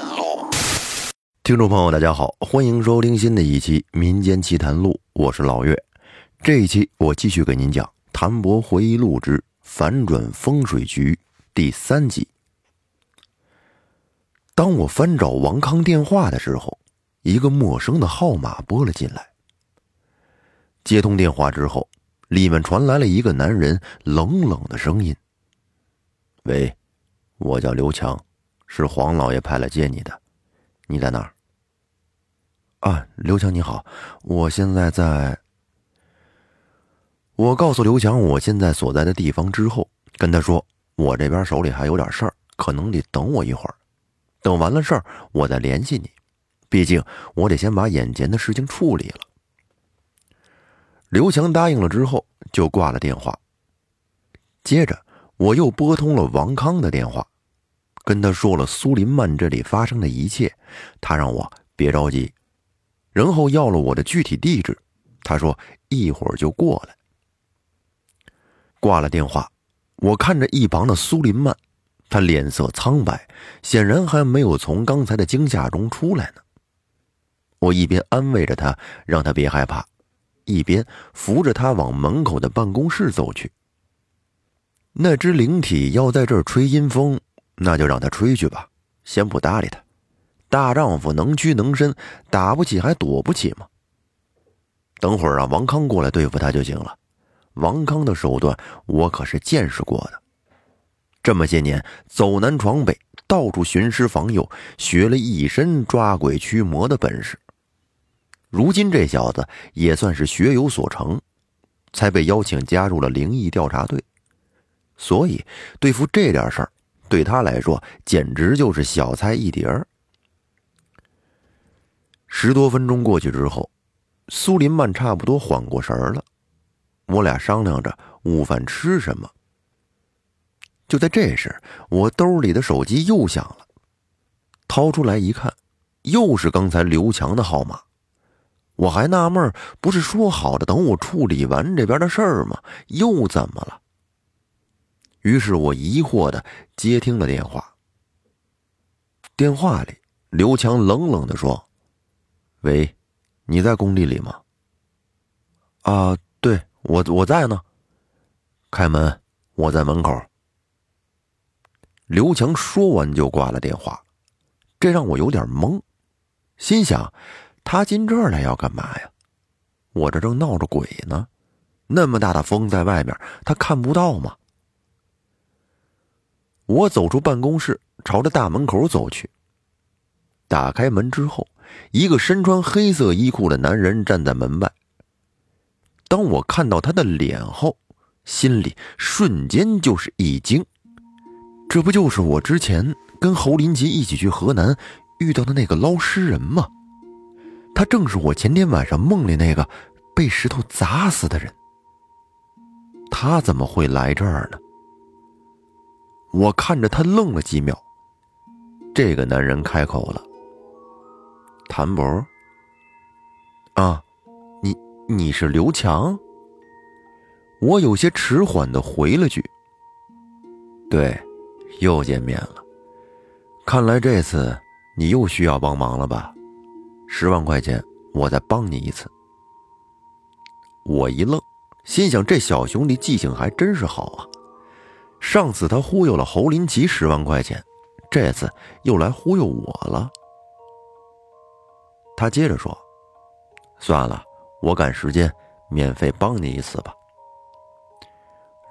录，听众朋友，大家好，欢迎收听新的一期《民间奇谈录》，我是老岳。这一期我继续给您讲《谭博回忆录之反转风水局》第三集。当我翻找王康电话的时候，一个陌生的号码拨了进来。接通电话之后，里面传来了一个男人冷冷的声音：“喂，我叫刘强。”是黄老爷派来接你的，你在哪儿？啊，刘强你好，我现在在。我告诉刘强我现在所在的地方之后，跟他说我这边手里还有点事儿，可能得等我一会儿，等完了事儿我再联系你，毕竟我得先把眼前的事情处理了。刘强答应了之后就挂了电话，接着我又拨通了王康的电话。跟他说了苏林曼这里发生的一切，他让我别着急，然后要了我的具体地址。他说一会儿就过来。挂了电话，我看着一旁的苏林曼，他脸色苍白，显然还没有从刚才的惊吓中出来呢。我一边安慰着他，让他别害怕，一边扶着他往门口的办公室走去。那只灵体要在这儿吹阴风。那就让他吹去吧，先不搭理他。大丈夫能屈能伸，打不起还躲不起吗？等会儿让王康过来对付他就行了。王康的手段我可是见识过的，这么些年走南闯北，到处寻师访友，学了一身抓鬼驱魔的本事。如今这小子也算是学有所成，才被邀请加入了灵异调查队。所以对付这点事儿。对他来说，简直就是小菜一碟儿。十多分钟过去之后，苏林曼差不多缓过神儿了。我俩商量着午饭吃什么。就在这时，我兜里的手机又响了，掏出来一看，又是刚才刘强的号码。我还纳闷，不是说好的等我处理完这边的事儿吗？又怎么了？于是我疑惑的接听了电话。电话里，刘强冷冷的说：“喂，你在工地里吗？”“啊，对，我我在呢。”“开门，我在门口。”刘强说完就挂了电话，这让我有点懵，心想：他进这儿来要干嘛呀？我这正闹着鬼呢，那么大的风在外面，他看不到吗？我走出办公室，朝着大门口走去。打开门之后，一个身穿黑色衣裤的男人站在门外。当我看到他的脸后，心里瞬间就是一惊。这不就是我之前跟侯林吉一起去河南遇到的那个捞尸人吗？他正是我前天晚上梦里那个被石头砸死的人。他怎么会来这儿呢？我看着他愣了几秒，这个男人开口了：“谭博，啊，你你是刘强？”我有些迟缓的回了句：“对，又见面了。看来这次你又需要帮忙了吧？十万块钱，我再帮你一次。”我一愣，心想：这小兄弟记性还真是好啊。上次他忽悠了侯林奇十万块钱，这次又来忽悠我了。他接着说：“算了，我赶时间，免费帮你一次吧。”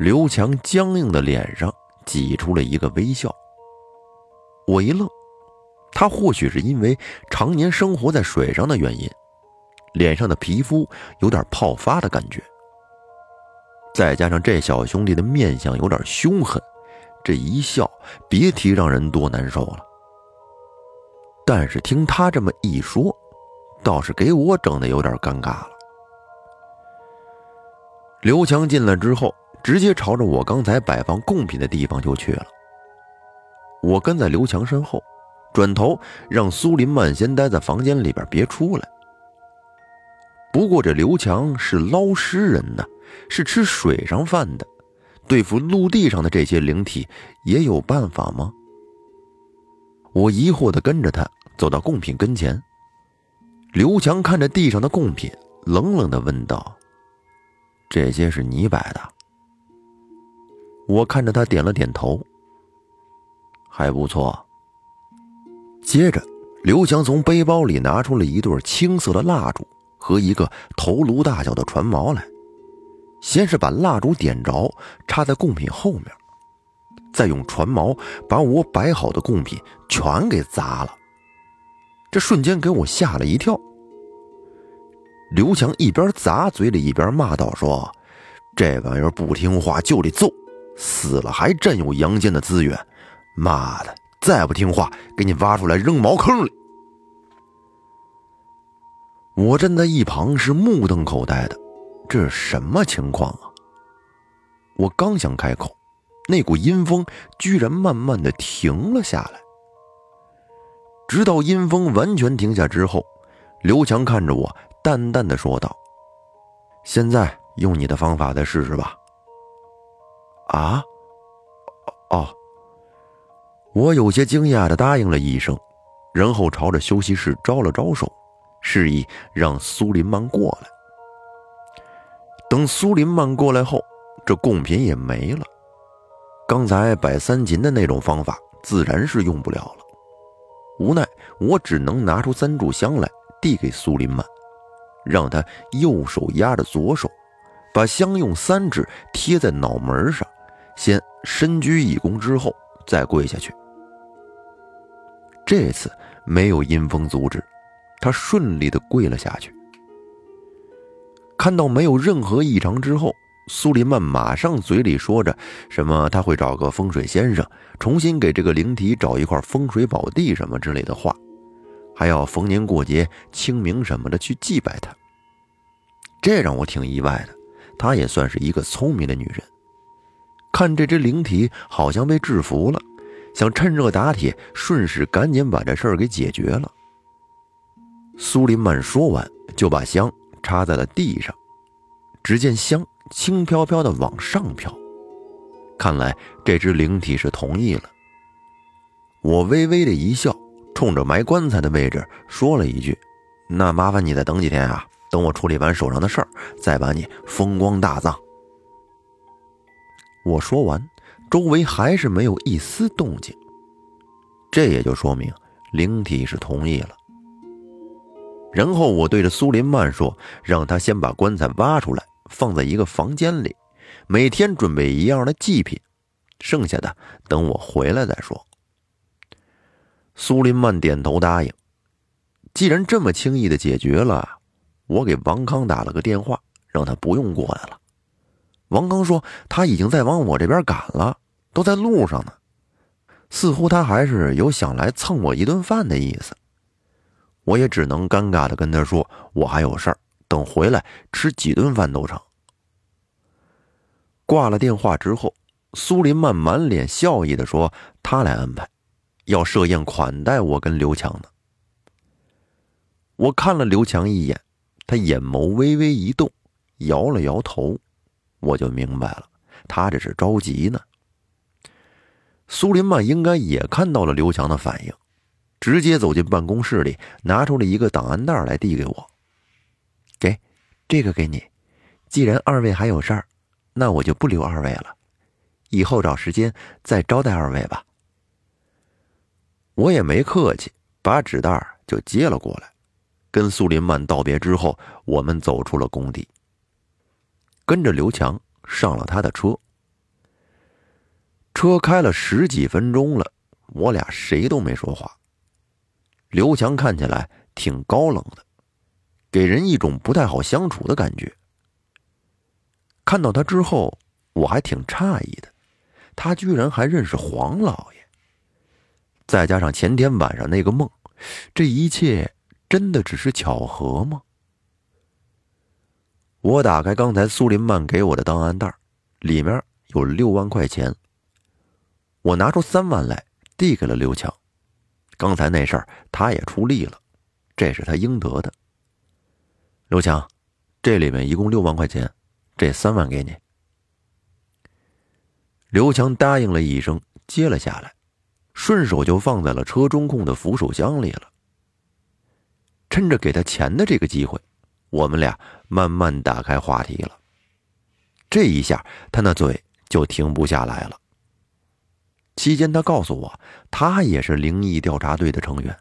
刘强僵硬的脸上挤出了一个微笑。我一愣，他或许是因为常年生活在水上的原因，脸上的皮肤有点泡发的感觉。再加上这小兄弟的面相有点凶狠，这一笑，别提让人多难受了。但是听他这么一说，倒是给我整的有点尴尬了。刘强进来之后，直接朝着我刚才摆放贡品的地方就去了。我跟在刘强身后，转头让苏林曼先待在房间里边，别出来。不过这刘强是捞尸人呢。是吃水上饭的，对付陆地上的这些灵体也有办法吗？我疑惑的跟着他走到贡品跟前。刘强看着地上的贡品，冷冷的问道：“这些是你摆的？”我看着他点了点头，还不错。接着，刘强从背包里拿出了一对青色的蜡烛和一个头颅大小的船锚来，先是把蜡烛点着，插在贡品后面，再用船锚把我摆好的贡品全给砸了。这瞬间给我吓了一跳。刘强一边砸，嘴里一边骂道：“说这玩意儿不听话就得揍。”死了还占有阳间的资源，妈的！再不听话，给你挖出来扔茅坑里！我站在一旁是目瞪口呆的，这是什么情况啊？我刚想开口，那股阴风居然慢慢的停了下来。直到阴风完全停下之后，刘强看着我，淡淡的说道：“现在用你的方法再试试吧。”啊，哦，我有些惊讶的答应了一声，然后朝着休息室招了招手，示意让苏林曼过来。等苏林曼过来后，这贡品也没了。刚才摆三琴的那种方法自然是用不了了。无奈，我只能拿出三炷香来递给苏林曼，让他右手压着左手，把香用三指贴在脑门上。先深鞠一躬，之后再跪下去。这次没有阴风阻止，他顺利的跪了下去。看到没有任何异常之后，苏林曼马上嘴里说着什么他会找个风水先生，重新给这个灵体找一块风水宝地什么之类的话，还要逢年过节、清明什么的去祭拜他。这让我挺意外的，她也算是一个聪明的女人。看这只灵体好像被制服了，想趁热打铁，顺势赶紧把这事儿给解决了。苏林曼说完，就把香插在了地上，只见香轻飘飘的往上飘，看来这只灵体是同意了。我微微的一笑，冲着埋棺材的位置说了一句：“那麻烦你再等几天啊，等我处理完手上的事儿，再把你风光大葬。”我说完，周围还是没有一丝动静，这也就说明灵体是同意了。然后我对着苏林曼说：“让他先把棺材挖出来，放在一个房间里，每天准备一样的祭品，剩下的等我回来再说。”苏林曼点头答应。既然这么轻易的解决了，我给王康打了个电话，让他不用过来了。王刚说：“他已经在往我这边赶了，都在路上呢。似乎他还是有想来蹭我一顿饭的意思。”我也只能尴尬的跟他说：“我还有事儿，等回来吃几顿饭都成。”挂了电话之后，苏林曼满脸笑意的说：“他来安排，要设宴款待我跟刘强呢。”我看了刘强一眼，他眼眸微微一动，摇了摇头。我就明白了，他这是着急呢。苏林曼应该也看到了刘强的反应，直接走进办公室里，拿出了一个档案袋来递给我。给，这个给你。既然二位还有事儿，那我就不留二位了，以后找时间再招待二位吧。我也没客气，把纸袋就接了过来，跟苏林曼道别之后，我们走出了工地。跟着刘强上了他的车，车开了十几分钟了，我俩谁都没说话。刘强看起来挺高冷的，给人一种不太好相处的感觉。看到他之后，我还挺诧异的，他居然还认识黄老爷。再加上前天晚上那个梦，这一切真的只是巧合吗？我打开刚才苏林曼给我的档案袋，里面有六万块钱。我拿出三万来递给了刘强，刚才那事儿他也出力了，这是他应得的。刘强，这里面一共六万块钱，这三万给你。刘强答应了一声，接了下来，顺手就放在了车中控的扶手箱里了。趁着给他钱的这个机会，我们俩慢慢打开话题了。这一下，他那嘴就停不下来了。期间，他告诉我，他也是灵异调查队的成员，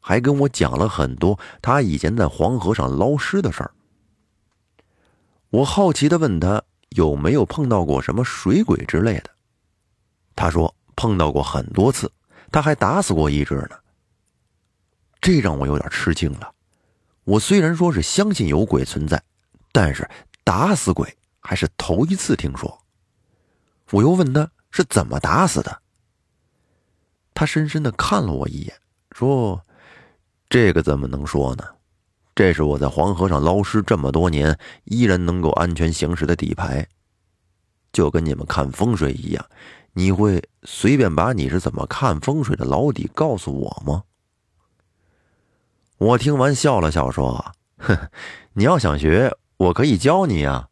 还跟我讲了很多他以前在黄河上捞尸的事儿。我好奇的问他有没有碰到过什么水鬼之类的，他说碰到过很多次，他还打死过一只呢。这让我有点吃惊了。我虽然说是相信有鬼存在，但是打死鬼还是头一次听说。我又问他是怎么打死的，他深深的看了我一眼，说：“这个怎么能说呢？这是我在黄河上捞尸这么多年，依然能够安全行驶的底牌，就跟你们看风水一样。你会随便把你是怎么看风水的老底告诉我吗？”我听完笑了笑，说：“ 哼，你要想学，我可以教你啊。”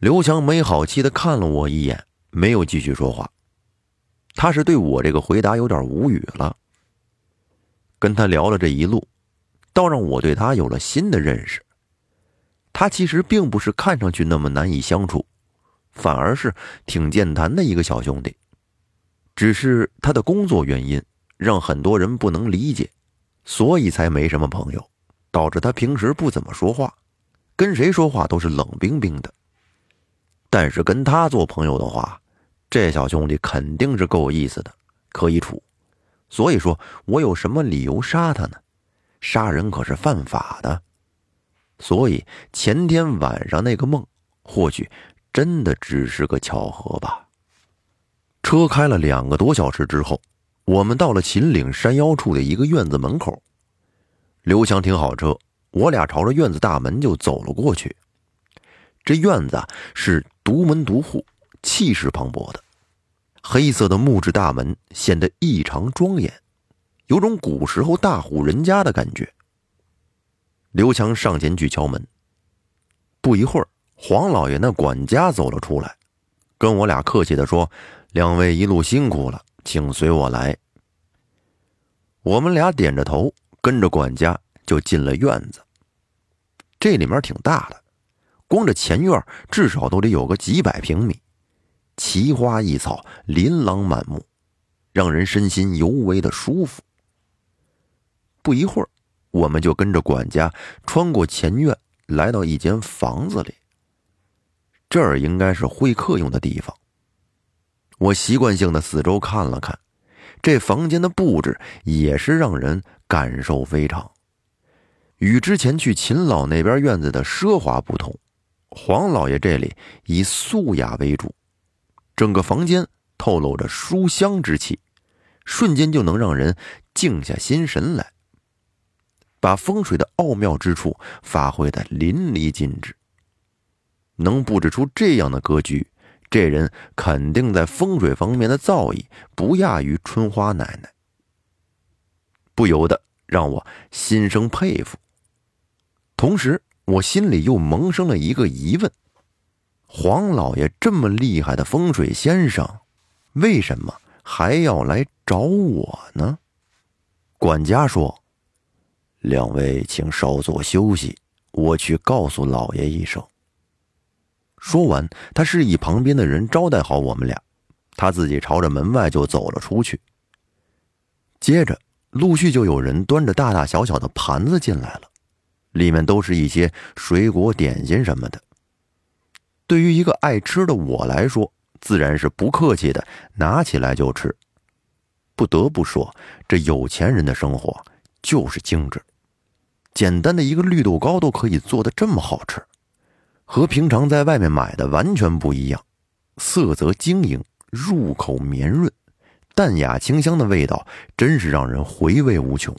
刘强没好气的看了我一眼，没有继续说话。他是对我这个回答有点无语了。跟他聊了这一路，倒让我对他有了新的认识。他其实并不是看上去那么难以相处，反而是挺健谈的一个小兄弟。只是他的工作原因，让很多人不能理解。所以才没什么朋友，导致他平时不怎么说话，跟谁说话都是冷冰冰的。但是跟他做朋友的话，这小兄弟肯定是够意思的，可以处。所以说我有什么理由杀他呢？杀人可是犯法的。所以前天晚上那个梦，或许真的只是个巧合吧。车开了两个多小时之后。我们到了秦岭山腰处的一个院子门口，刘强停好车，我俩朝着院子大门就走了过去。这院子是独门独户，气势磅礴的，黑色的木质大门显得异常庄严，有种古时候大户人家的感觉。刘强上前去敲门，不一会儿，黄老爷那管家走了出来，跟我俩客气的说：“两位一路辛苦了。”请随我来。我们俩点着头，跟着管家就进了院子。这里面挺大的，光这前院至少都得有个几百平米，奇花异草，琳琅满目，让人身心尤为的舒服。不一会儿，我们就跟着管家穿过前院，来到一间房子里。这儿应该是会客用的地方。我习惯性的四周看了看，这房间的布置也是让人感受非常。与之前去秦老那边院子的奢华不同，黄老爷这里以素雅为主，整个房间透露着书香之气，瞬间就能让人静下心神来，把风水的奥妙之处发挥的淋漓尽致。能布置出这样的格局。这人肯定在风水方面的造诣不亚于春花奶奶，不由得让我心生佩服。同时，我心里又萌生了一个疑问：黄老爷这么厉害的风水先生，为什么还要来找我呢？管家说：“两位请稍作休息，我去告诉老爷一声。”说完，他示意旁边的人招待好我们俩，他自己朝着门外就走了出去。接着，陆续就有人端着大大小小的盘子进来了，里面都是一些水果、点心什么的。对于一个爱吃的我来说，自然是不客气的拿起来就吃。不得不说，这有钱人的生活就是精致，简单的一个绿豆糕都可以做的这么好吃。和平常在外面买的完全不一样，色泽晶莹，入口绵润，淡雅清香的味道真是让人回味无穷。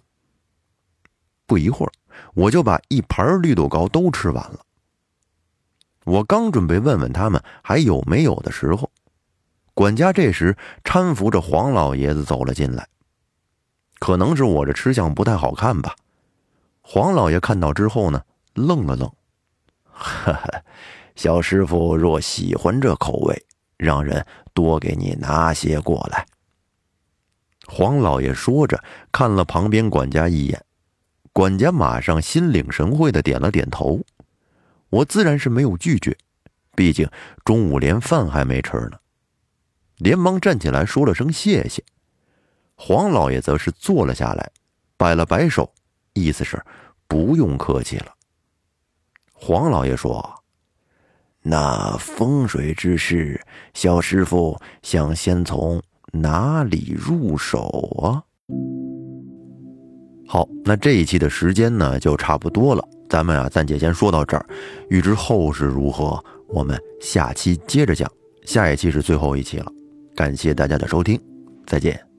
不一会儿，我就把一盘绿豆糕都吃完了。我刚准备问问他们还有没有的时候，管家这时搀扶着黄老爷子走了进来。可能是我这吃相不太好看吧，黄老爷看到之后呢，愣了愣。哈哈，小师傅若喜欢这口味，让人多给你拿些过来。黄老爷说着，看了旁边管家一眼，管家马上心领神会的点了点头。我自然是没有拒绝，毕竟中午连饭还没吃呢。连忙站起来说了声谢谢。黄老爷则是坐了下来，摆了摆手，意思是不用客气了。黄老爷说：“那风水之事，小师傅想先从……”哪里入手啊？好，那这一期的时间呢，就差不多了。咱们啊，暂且先说到这儿。欲知后事如何，我们下期接着讲。下一期是最后一期了，感谢大家的收听，再见。